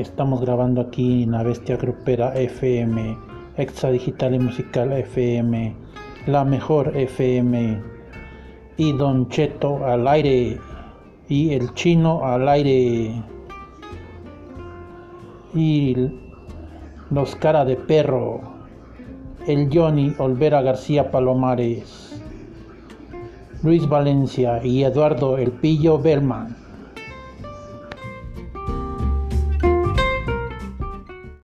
Estamos grabando aquí en la Bestia Grupera FM, Extra Digital y Musical FM, la mejor FM, y Don Cheto al aire, y el chino al aire, y los cara de perro, el Johnny Olvera García Palomares, Luis Valencia y Eduardo El Pillo Bellman.